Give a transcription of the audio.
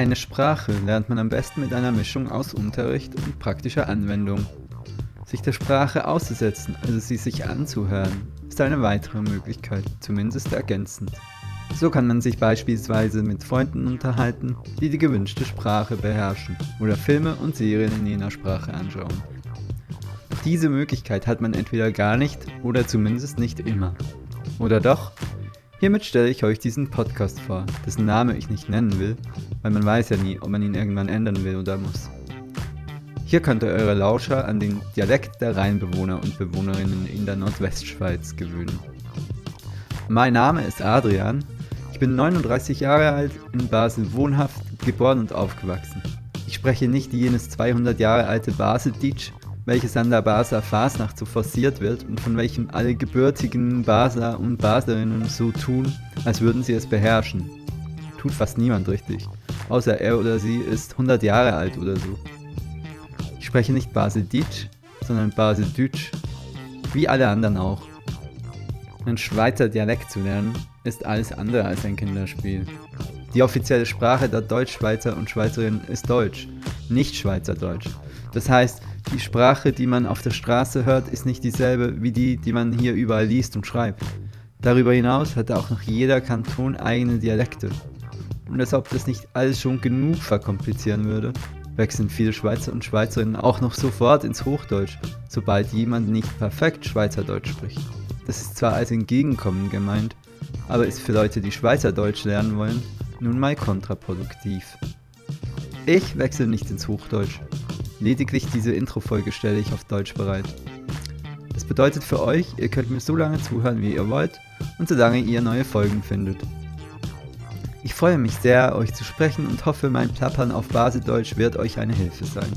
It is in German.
Eine Sprache lernt man am besten mit einer Mischung aus Unterricht und praktischer Anwendung. Sich der Sprache auszusetzen, also sie sich anzuhören, ist eine weitere Möglichkeit, zumindest ergänzend. So kann man sich beispielsweise mit Freunden unterhalten, die die gewünschte Sprache beherrschen oder Filme und Serien in jener Sprache anschauen. Diese Möglichkeit hat man entweder gar nicht oder zumindest nicht immer. Oder doch? Hiermit stelle ich euch diesen Podcast vor, dessen Name ich nicht nennen will, weil man weiß ja nie, ob man ihn irgendwann ändern will oder muss. Hier könnt ihr eure Lauscher an den Dialekt der Rheinbewohner und Bewohnerinnen in der Nordwestschweiz gewöhnen. Mein Name ist Adrian ich bin 39 Jahre alt, in Basel wohnhaft, geboren und aufgewachsen. Ich spreche nicht jenes 200 Jahre alte Baseldeutsch, welches an der Basler Fasnacht so forciert wird und von welchem alle gebürtigen Basler und Baslerinnen so tun, als würden sie es beherrschen. Tut fast niemand richtig, außer er oder sie ist 100 Jahre alt oder so. Ich spreche nicht Baseldeutsch, sondern Baseldeutsch, wie alle anderen auch. Einen Schweizer Dialekt zu lernen, ist alles andere als ein Kinderspiel. Die offizielle Sprache der Deutschschweizer und Schweizerinnen ist Deutsch, nicht Schweizerdeutsch. Das heißt, die Sprache, die man auf der Straße hört, ist nicht dieselbe wie die, die man hier überall liest und schreibt. Darüber hinaus hat auch noch jeder Kanton eigene Dialekte. Und als ob das nicht alles schon genug verkomplizieren würde, wechseln viele Schweizer und Schweizerinnen auch noch sofort ins Hochdeutsch, sobald jemand nicht perfekt Schweizerdeutsch spricht. Das ist zwar als Entgegenkommen gemeint, aber ist für Leute, die Schweizerdeutsch lernen wollen, nun mal kontraproduktiv. Ich wechsle nicht ins Hochdeutsch. Lediglich diese Intro-Folge stelle ich auf Deutsch bereit. Das bedeutet für euch, ihr könnt mir so lange zuhören, wie ihr wollt und solange ihr neue Folgen findet. Ich freue mich sehr, euch zu sprechen und hoffe, mein Plappern auf Basedeutsch wird euch eine Hilfe sein.